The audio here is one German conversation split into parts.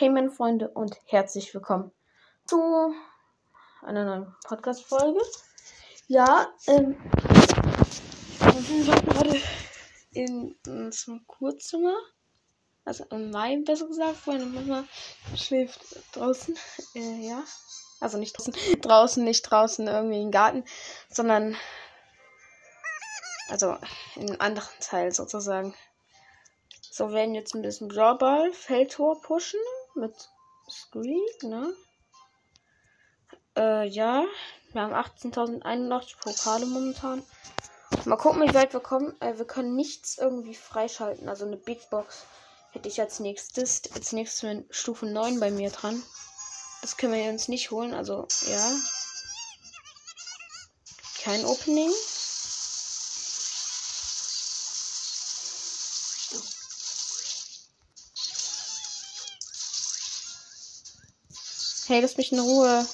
Hey meine Freunde und herzlich willkommen zu einer neuen Podcast-Folge. Ja, ähm, wir sind gerade in unserem Kurzzimmer. Also in meinem, besser gesagt. Meine Mama schläft draußen. Äh, ja. Also nicht draußen, draußen, nicht draußen irgendwie im Garten, sondern also in einem anderen Teil sozusagen. So, werden jetzt ein bisschen Brawlball, Feldtor pushen mit Squeak, ne? Äh, ja. Wir haben 18.081 Pokale momentan. Mal gucken, wie weit wir kommen. Äh, wir können nichts irgendwie freischalten. Also eine Big Box hätte ich als nächstes. Als nächstes mit Stufe 9 bei mir dran. Das können wir uns nicht holen. Also, ja. Kein Opening. Hey, lass mich in Ruhe.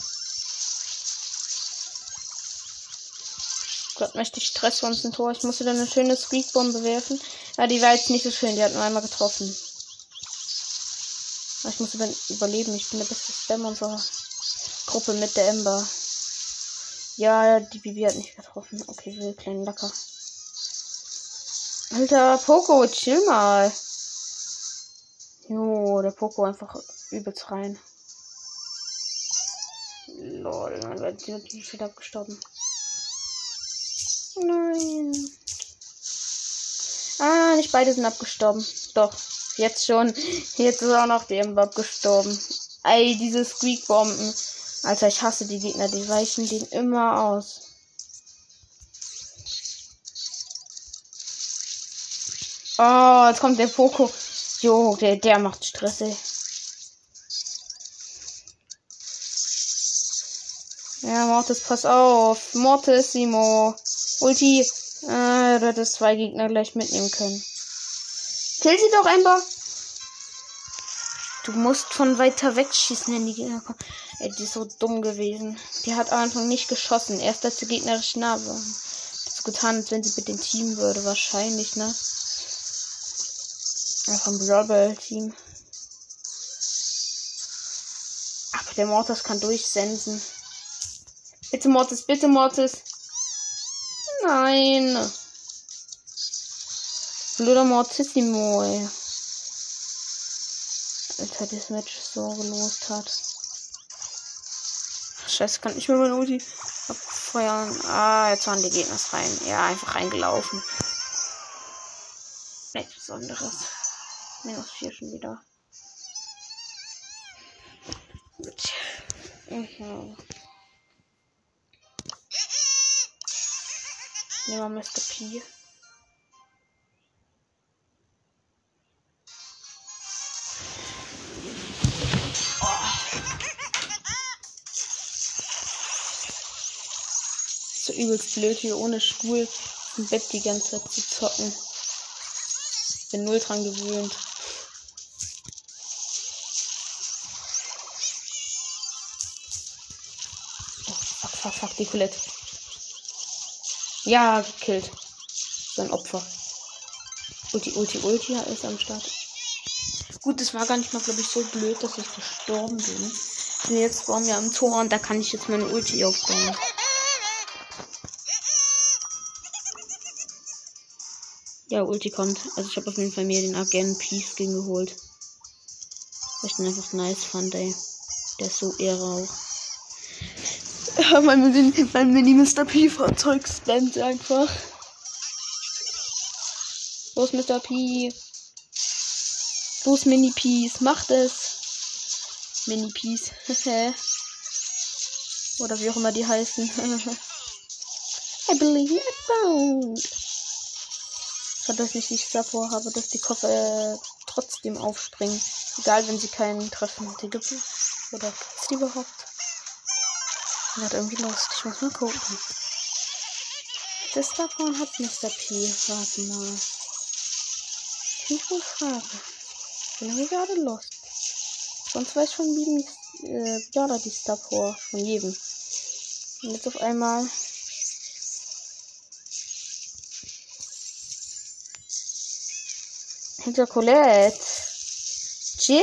Gott, möchte ich Stress uns ein Tor. Ich musste dann eine schöne Squeakbombe werfen. Ja, die war jetzt nicht so schön. Die hat nur einmal getroffen. Ich muss überleben. Ich bin der beste Spam unserer Gruppe mit der Ember. Ja, die Bibi hat nicht getroffen. Okay, will kleinen Lacker. Alter, Poco, chill mal. Jo, der Poco einfach übelst rein. Lol, dann wird sie natürlich wieder abgestorben. Nein. Ah, nicht beide sind abgestorben. Doch, jetzt schon. Jetzt ist auch noch der Ember abgestorben. Ey, diese Squeak-Bomben. Alter, ich hasse die Gegner. Die weichen den immer aus. Oh, jetzt kommt der Poco. Jo, der, der macht Stress, ey. Ja, Mortis, pass auf. Mortis, Simo. Ulti. Äh, du hättest zwei Gegner gleich mitnehmen können. Kill sie doch einfach. Du musst von weiter weg schießen, wenn die Gegner kommen. Ey, die ist so dumm gewesen. Die hat am Anfang nicht geschossen. Erst als sie gegnerisch nah war. So getan, als wenn sie mit dem Team würde. Wahrscheinlich, ne? Einfach ein Brawl-Team. Aber der Mortis kann durchsensen. Bitte Mortis, bitte Mortis. Nein. Blöder Mortissimo, ey. Alter, das Match so gelost hat. Scheiße, kann ich mir mein Ulti abfeuern. Ah, jetzt waren die Gegner rein. Ja, einfach reingelaufen. Nichts Besonderes. Minus 4 schon wieder. Mhm. Nehmen wir Mr. P. So übelst blöd hier ohne Stuhl im Bett die ganze Zeit zu zocken. Bin null dran gewöhnt. Oh, fuck, fuck, fuck, die Colette. Ja, gekillt. So ein Opfer. Ulti, Ulti, Ulti ist am Start. Gut, das war gar nicht mal, glaube ich, so blöd, dass ich gestorben bin. Und jetzt bauen wir am Tor und da kann ich jetzt meine Ulti aufbauen. Ja, Ulti kommt. Also ich habe auf jeden Fall mir den Agent Peace Skin geholt. Weil ich den einfach nice fand, ey. Der ist so ehre auch. Ja, mein, Mini, mein Mini Mr. P Fahrzeug spammt einfach. Los, Mr. P. Los, Mini Peace. Macht es. Mini Peace. Oder wie auch immer die heißen. I believe I found. Schade, dass ich nicht davor habe, dass die Koffer äh, trotzdem aufspringen. Egal, wenn sie keinen treffen. Die gibt Oder gibt's die überhaupt? Wird irgendwie Lust. Ich muss mal gucken. Das davon hat Mr. P. Warte mal. Ich muss fragen. Bin irgendwie gerade lost. Sonst weiß ich von jedem, äh, ja, die Star vor. Von jedem. Und jetzt auf einmal. Hinter Colette. Chill?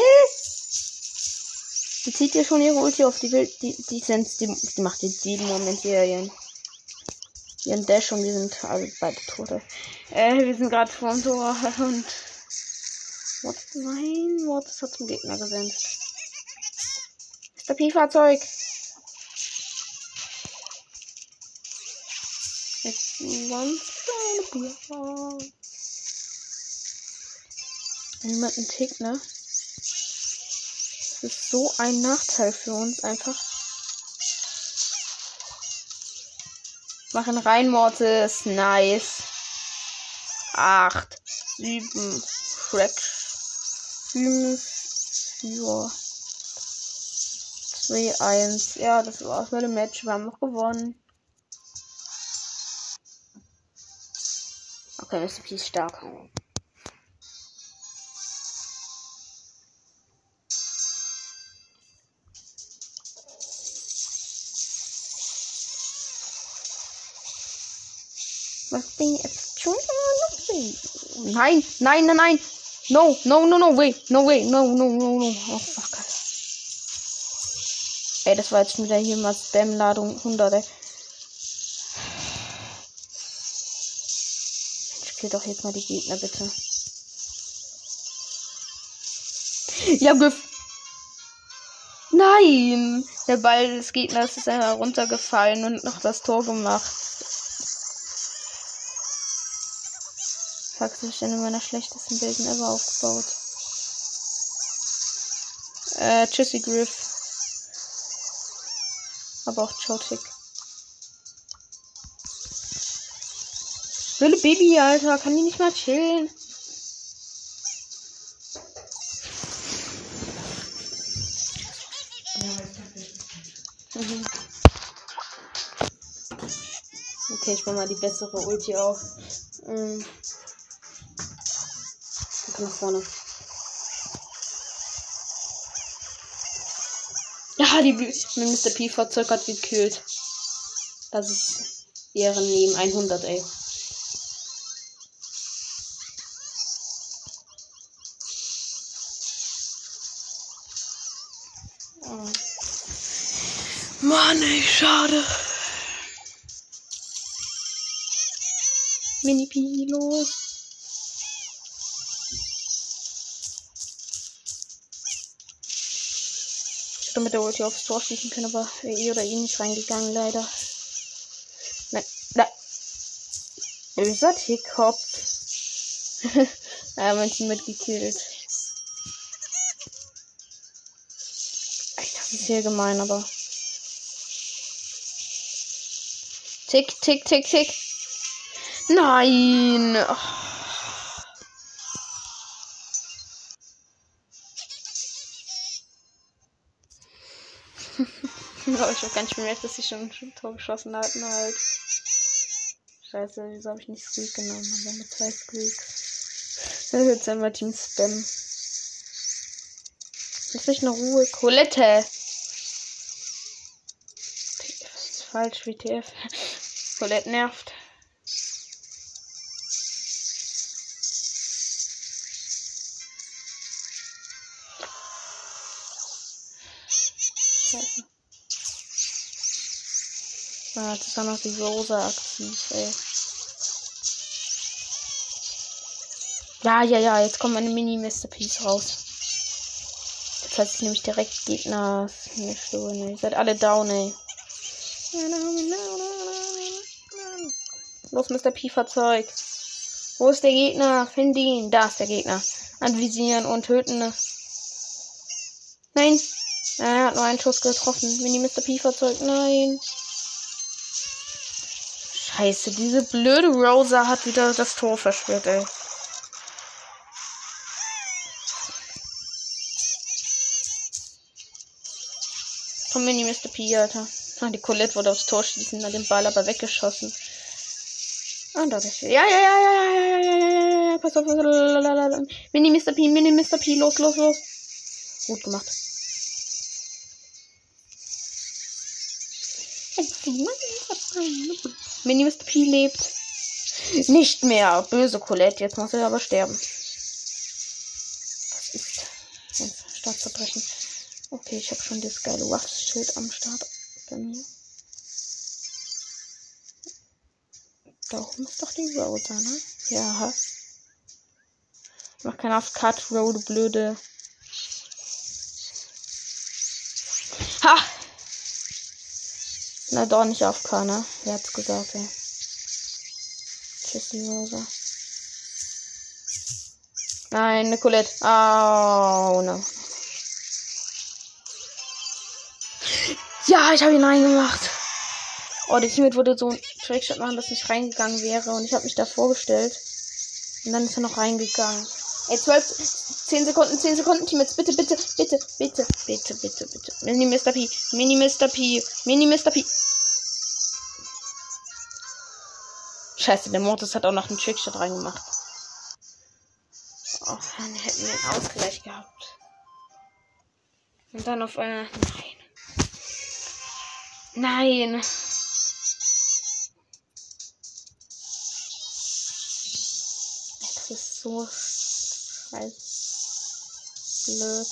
Die zieht ja schon ihre Ulti auf. Die will, die, die, sind, die, die macht jetzt jeden Moment hier ihren, ihren Dash und wir sind alle beide Tote. Äh, wir sind gerade vor dem Tor und. What? Nein, What hat zum Gegner gesendet. Mr. P-Fahrzeug. Jetzt ganz kleine Bier. Niemand einen Tick, ne? Ist so ein Nachteil für uns einfach. Machen rein, Mortis. Nice. Acht, sieben, Shrek. Fünf, vier, zwei, eins. Ja, das war's mit dem Match. Wir haben noch gewonnen. Okay, Mr. P ist stark. Was bin jetzt schon Nein, nein, nein, nein. No, no, no, no, wait, no, wait, no, no, no, no. Oh, fuck. Ey, das war jetzt wieder hier mal Spam-Ladung 100, ey. Ich kill doch jetzt mal die Gegner, bitte. Ja, Griff. Nein! Der Ball des Gegners ist einfach runtergefallen und noch das Tor gemacht. Fuck, ich in meiner schlechtesten Bilden ever aufgebaut. Äh, tschüssi Griff. Aber auch Chotic. Wilde Baby, Alter, kann die nicht mal chillen? Okay, ich mach mal die bessere Ulti auf. Ähm nach vorne. Ja, die mit Mr. P verzögert gekillt. Das ist Ehren neben 100, ey. Oh. Mann, ey, schade. Mini-Pi, mit der Ulti aufs Tor schießen können, aber eh oder ihn nicht reingegangen, leider. Nein, nein. Böser Tickkopf. ja, mein Team hat gekillt. Das ist sehr gemein, aber. Tick, tick, tick, tick. Nein. Oh. Aber ich habe gar nicht bemerkt, dass sie schon ein Tor geschossen hatten halt. Scheiße, wieso habe ich nicht Squeak genommen? Aber mit zwei Squeaks. Das ist jetzt einmal Team Spam. Lass mich eine Ruhe. Colette! Falsch, WTF. Colette nervt. Ah, das war noch die Rosa aktiv, ey. Ja, ja, ja, jetzt kommt meine Mini-Masterpiece raus. Jetzt hat sich nämlich direkt Gegner. Mir ne? Ihr seid alle down, ey. Los, Mr. P-Fahrzeug. Wo ist der Gegner? Find ihn. Da ist der Gegner. Anvisieren und töten. Nein. Er hat nur einen Schuss getroffen. Mini Mr. P-Fahrzeug. Nein. Scheiße, diese blöde Rosa hat wieder das Tor versperrt, ey. Komm, Mini Mr. P, Alter. Die Colette wollte aufs Tor schießen, hat den Ball aber weggeschossen. Und da ist sie. Ja, ja, ja, ja, ja, ja, ja, ja, pass auf. Lalalala. Mini Mr. P, Mini Mr. P, los, los, los. Gut gemacht. Mann, Mr. P lebt. Nicht mehr. Böse Colette. Jetzt muss er aber sterben. Das ist ein Staatsverbrechen. Okay, ich habe schon das geile Waffenschild am Start bei mir. Da oben ist doch die Rosa, ne? Ja. Mach keinen AFK, Road, blöde. Ha! Na doch nicht AFK, ne? Wer hat's gesagt, ey? Tschüss, Rosa. Nein, Nicolette. Oh, no. Ja, ich habe ihn reingemacht. Oh, der Teammate wurde so ein Trickshot machen, dass nicht reingegangen wäre. Und ich habe mich da vorgestellt. Und dann ist er noch reingegangen. Ey, 12, 10 Sekunden, 10 Sekunden, Teammates. Bitte, bitte, bitte, bitte, bitte, bitte, bitte. Mini Mr. P, Mini Mr. P, Mini Mr. P. Scheiße, der Mortis hat auch noch einen Trickshot reingemacht. Oh, dann hätten wir einen Ausgleich gehabt. Und dann auf einmal. Nein. Nein. Das ist so scheiß blöd.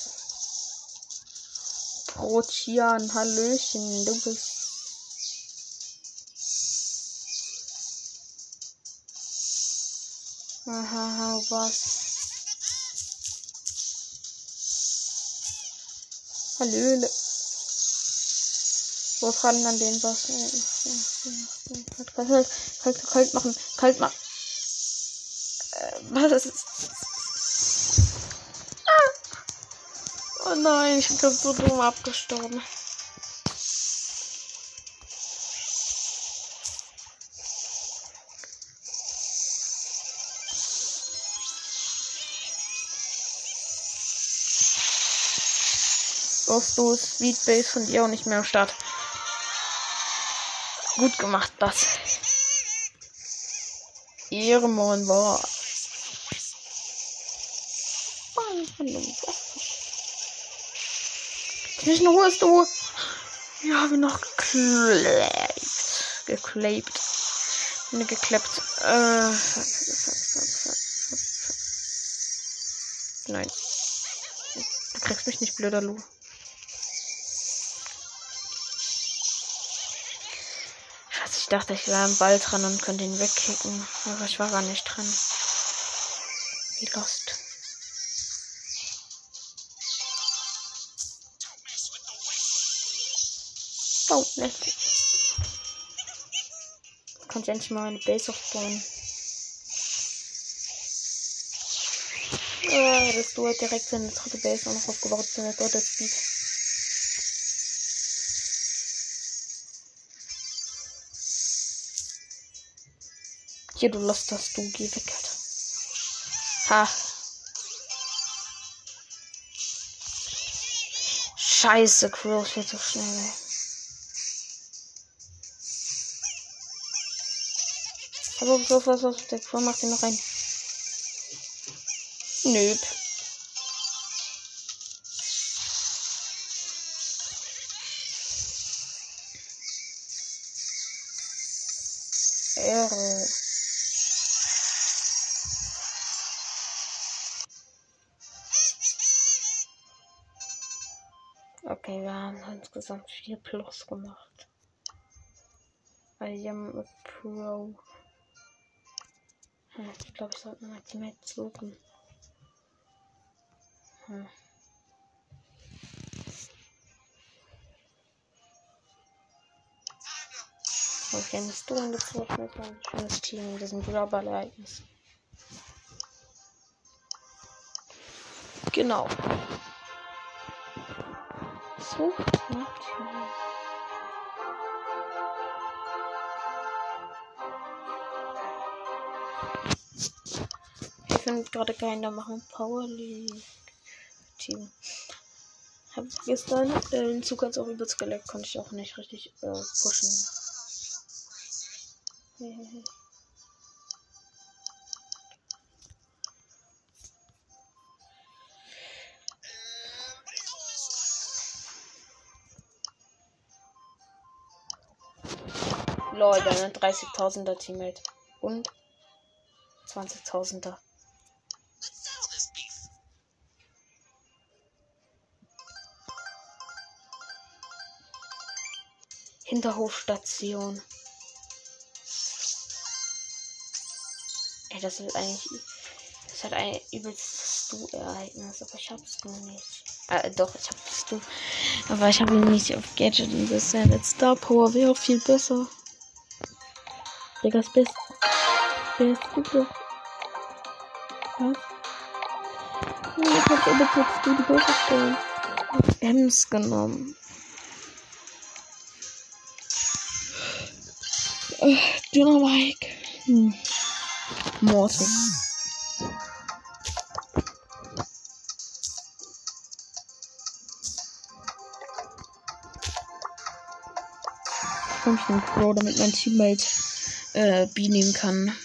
Protian, Hallöchen, du bist. Aha, was? Hallöle. So, Fragen an den was. Kalt, kalt, kalt, kalt machen. Kalt machen. Äh, was ist. Nein, ich bin gerade so dumm abgestorben. Los, du Sweet Base von dir auch nicht mehr am Start. Gut gemacht, das. Ehrenmann war. Zwischen ist du. Ja, habe noch geklebt. Geklebt. Ne, geklebt. Äh. Nein. Du kriegst mich nicht, blöder Lu. dachte, ich wäre am Ball dran und könnte ihn wegkicken. Aber ich war gar nicht dran. Wie lost. Oh. Kann ich endlich mal meine Base aufbauen. Ja, das du direkt seine dritte Base auch noch aufgebaut, seine dritte Speed. Hier, du lässt das, du geh weg. Ha. Scheiße, Crows wird so schnell, ey. Aber so was auf der Crow macht ihn noch ein. Nöp. Ehre. Okay, wir haben insgesamt 4 Plus gemacht. I am a Pro. Hm, ich glaube, ich sollte mal Teammates suchen. Hm. Ich bin nicht du angezogen mit ein schönes Team in diesem Global-Ereignis. Genau. So, macht Ich finde gerade keiner machen Power League Team. Hab gestern äh, Zug als auch übelst geleckt, konnte ich auch nicht richtig äh, pushen. Leute, ein 30.000er Teammate. Und 20.000er. Hinterhofstation. Ey, das ist eigentlich. Das hat ein übelstes Du-Ereignis, aber ich hab's nur nicht. Äh, doch, ich hab's Du. Aber ich habe ihn nicht auf Gadget und das ja Star Power wäre auch viel besser. Digga, das Beste. Beste doch. Was? Ja, ich hab aber jetzt du die Beste stellen. Ems genommen. Äh, Dynamike. Hm. Mortis. Komm ich den Pro, damit mein Teammate äh, B nehmen kann.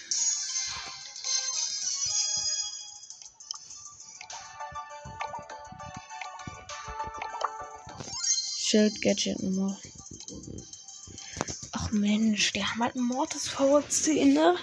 Schild Gadget Nummer. Ach Mensch, die haben halt einen Mortis VC, ne?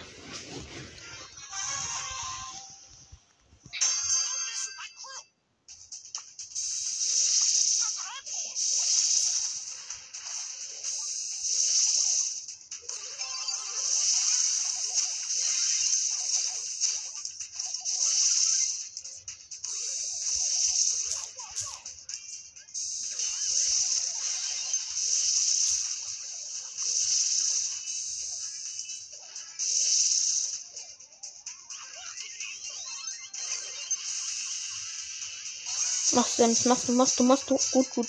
Machst du, machst du, machst du, machst du. Gut, gut.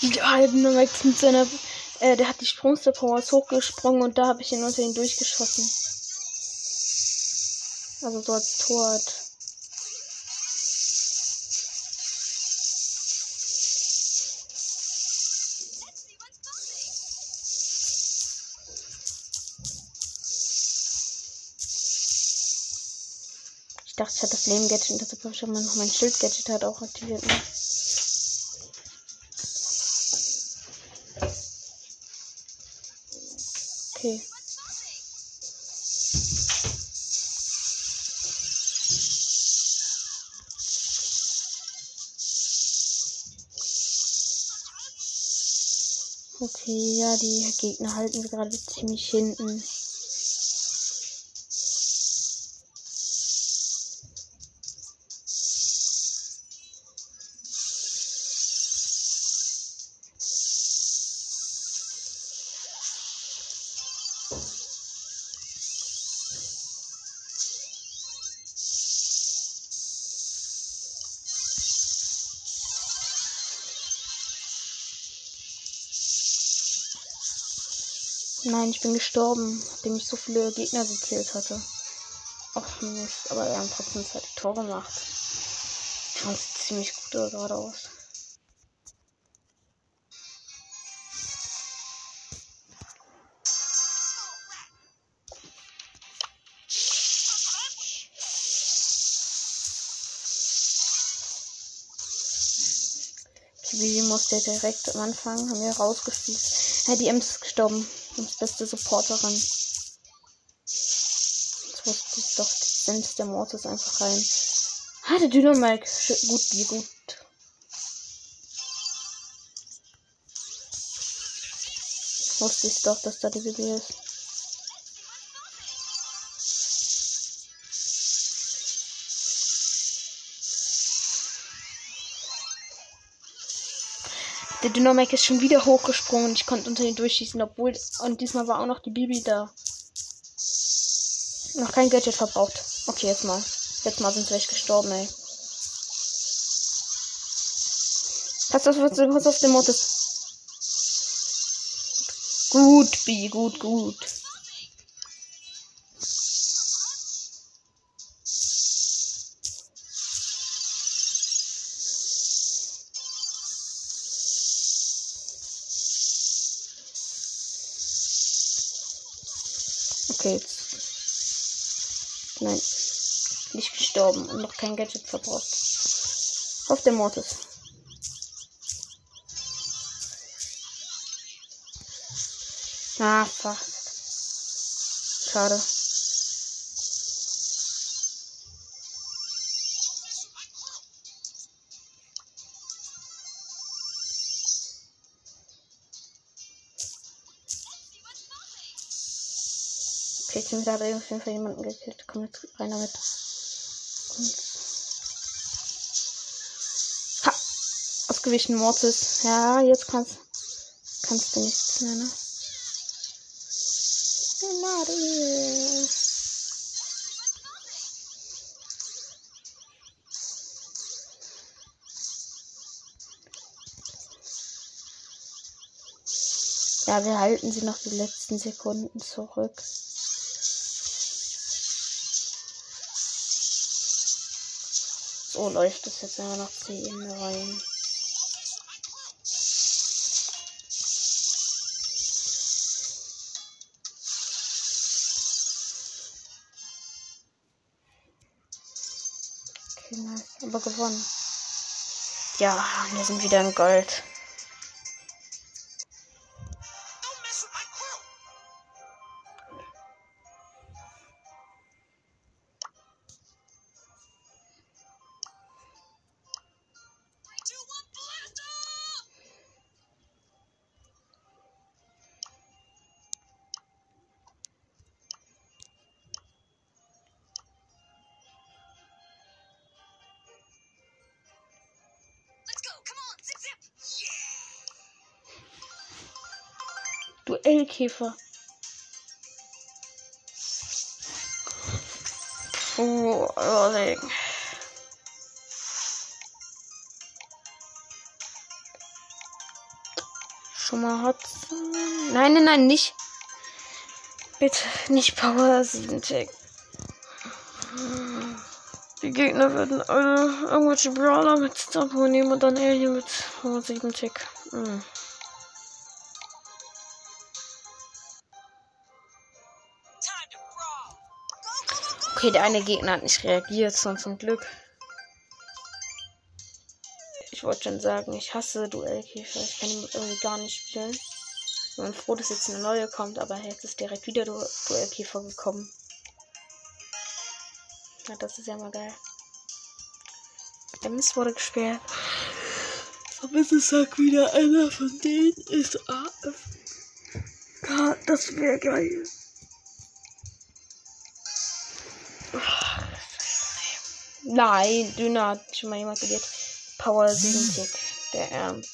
Ja, Dynamax mit seiner. Äh, der hat die Sprungster Powers hochgesprungen und da habe ich ihn unter ihn durchgeschossen. Also so als Tor hat. Dachte, ich hatte das Leben-Gadget und deshalb habe ich aber noch mein Schild-Gadget halt auch aktiviert. Ne? Okay. Okay, ja, die Gegner halten wir gerade ziemlich hinten. Nein, ich bin gestorben, nachdem ich so viele Gegner gekillt hatte. Ach Mist, aber wir haben trotzdem zwei Tore gemacht. Das sieht ziemlich gut gerade aus. Wie musste direkt am Anfang, haben wir rausgespielt. Ja, die Ems ist gestorben. Uns beste Supporterin. Jetzt wusste ich doch, sendet der Mortis einfach rein. Ah, der Dynamike. Gut, wie gut. Wusste ich doch, dass da die Bibi ist. Der Dynamic ist schon wieder hochgesprungen und ich konnte unter ihn durchschießen, obwohl. Und diesmal war auch noch die Bibi da. Noch kein Gadget verbraucht. Okay, jetzt mal. Jetzt mal sind sie echt gestorben, ey. Pass auf, pass auf den Mortis. Gut, Bi, gut, gut. nicht gestorben und noch kein Gadget verbraucht. Auf der Mortis. Ah, fast. Schade. Okay, ich bin wieder auf jeden Fall jemanden gekillt. Komm jetzt rein damit. Ha! Ausgewichen Mortis. Ja, jetzt kannst, kannst du nichts mehr, ne? Ja, wir halten sie noch die letzten Sekunden zurück. So läuft es jetzt immer noch 10 rein. Okay, nice. Aber gewonnen. Ja, wir sind wieder in Gold. Duellkäfer. Oh, überlegen. Schon mal hat. Nein, nein, nein, nicht. Bitte nicht Power 7 Tick. Die Gegner würden alle irgendwelche Brawler mit Star nehmen und dann hier mit Power 7 Tick. Hm. Okay, der eine Gegner hat nicht reagiert, sonst zum Glück. Ich wollte schon sagen, ich hasse Duellkäfer. Ich kann ihn irgendwie gar nicht spielen. Ich bin froh, dass jetzt eine neue kommt, aber jetzt ist direkt wieder du Duellkäfer gekommen. Ja, das ist ja mal geil. Der Mist wurde gesperrt. Es sagt wieder einer von denen ist AFK. Das wäre geil. Nein, Dünner hat schon mal jemand gewählt. Power 7 Tick. Der Ernst.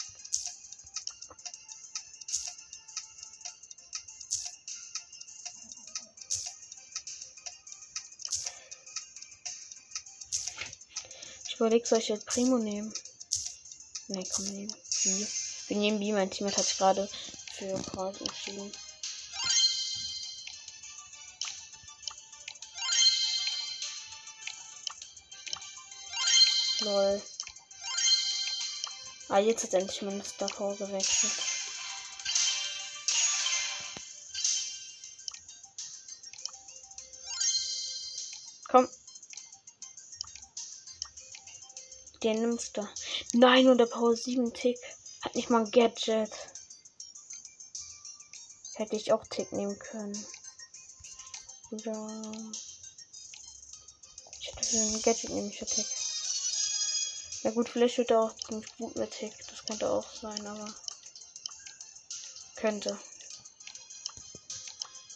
Ich überlege, soll ich jetzt Primo nehmen? Ne, komm, nehmen. Wir nehmen B. Mein Team hat gerade für Karl entschieden. Lol. Ah, jetzt hat endlich mein Star gewechselt. Komm. Den nimmst du. Nein, nur der Power 7 Tick. Hat nicht mal ein Gadget. Hätte ich auch Tick nehmen können. Ja. Ich hätte ein Gadget nehmen, ich Tick. Ja gut, vielleicht wird er auch ziemlich gut mit Tick. Das könnte auch sein, aber. Könnte.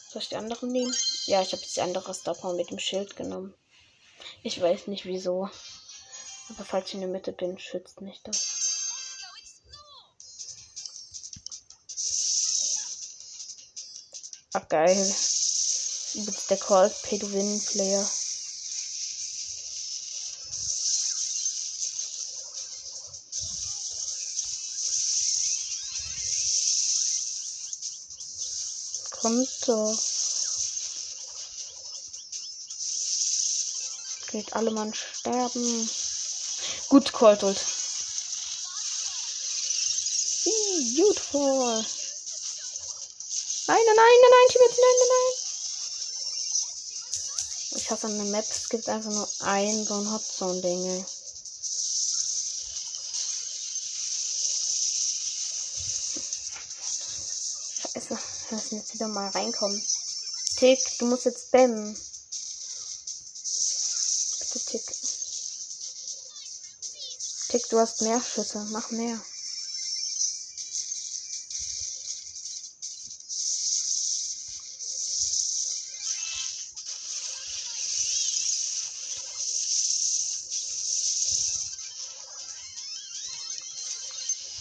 Soll ich die anderen nehmen? Ja, ich habe jetzt die andere Star mit dem Schild genommen. Ich weiß nicht wieso. Aber falls ich in der Mitte bin, schützt mich das. Ach geil. Der Call Pay Player. Konto. Geht alle Mann sterben. Gut, Colt. Beautiful. Nein, nein, nein, nein, nein, Team, nein, nein, nein. Ich hasse eine Map. Es gibt einfach nur ein so ein Hotzone-Ding, Wir wieder mal reinkommen. Tick, du musst jetzt spammen. Bitte Tick. Tick, du hast mehr Schüsse. Mach mehr.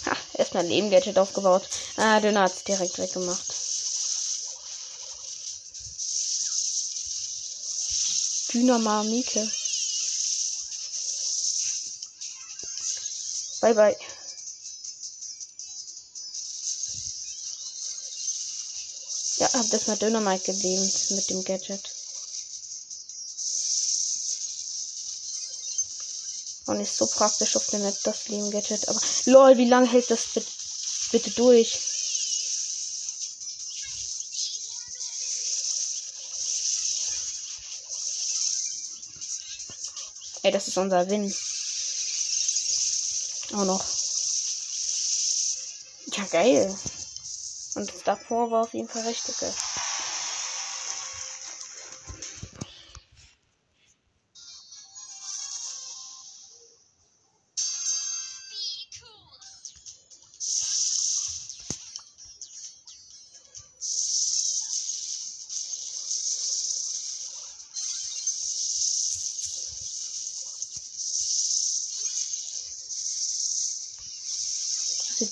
Ha, erst mal Leben Gadget aufgebaut. Ah, Döner hat es direkt weggemacht. Dynamamike. Bye, bye. Ja, hab das mal Dynamite gelähmt mit dem Gadget. Und ist so praktisch auf der Map, das Leben Gadget. Aber lol, wie lange hält das bitte durch? Ey, das ist unser Win. Auch noch. Ja, geil. Und davor war auf jeden Fall richtig geil.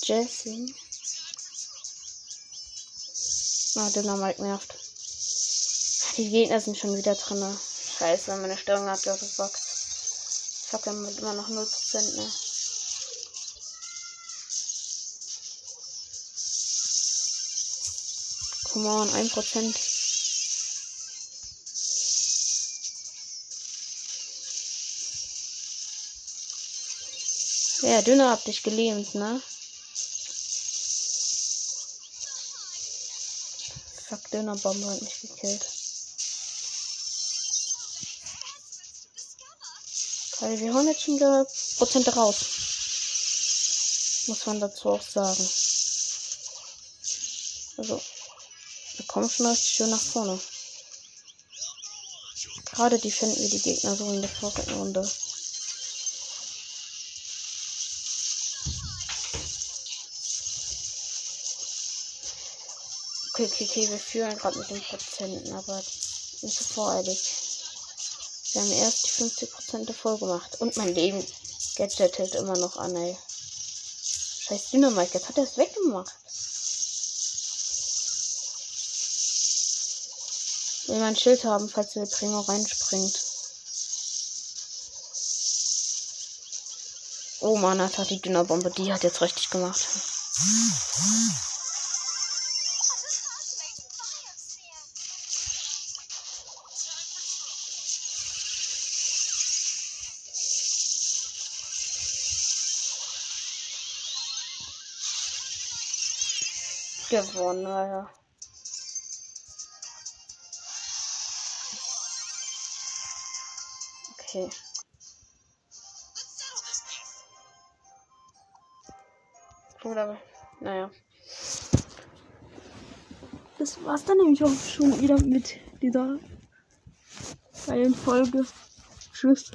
Jessie. Ah, Dynamite nervt. Die Gegner sind schon wieder drin. Scheiße, meine Steuerung hat verbuggt. Ich hab immer noch 0%, ne? Come on, 1%. Ja, Dünner hab dich gelähmt, ne? Fuck, Dönerbombe hat mich gekillt. Weil wir holen jetzt schon wieder Prozente raus. Muss man dazu auch sagen. Also, wir kommen schon richtig schön nach vorne. Gerade die finden wir die Gegner so in der vorigen Runde. Okay, okay, wir führen gerade mit den Prozenten, aber nicht so voreilig. Wir haben erst die 50 Prozent voll gemacht. Und mein Leben Gadget hält immer noch an, ey. Scheiß Dynamite, jetzt hat er es weggemacht. Will mein Schild haben, falls der Primo reinspringt. Oh Mann, hat die Dünnerbombe, die hat jetzt richtig gemacht. Gewonnen, naja. Okay. Oder, naja. Das war's dann nämlich auch schon wieder mit dieser geilen Folge. Tschüss.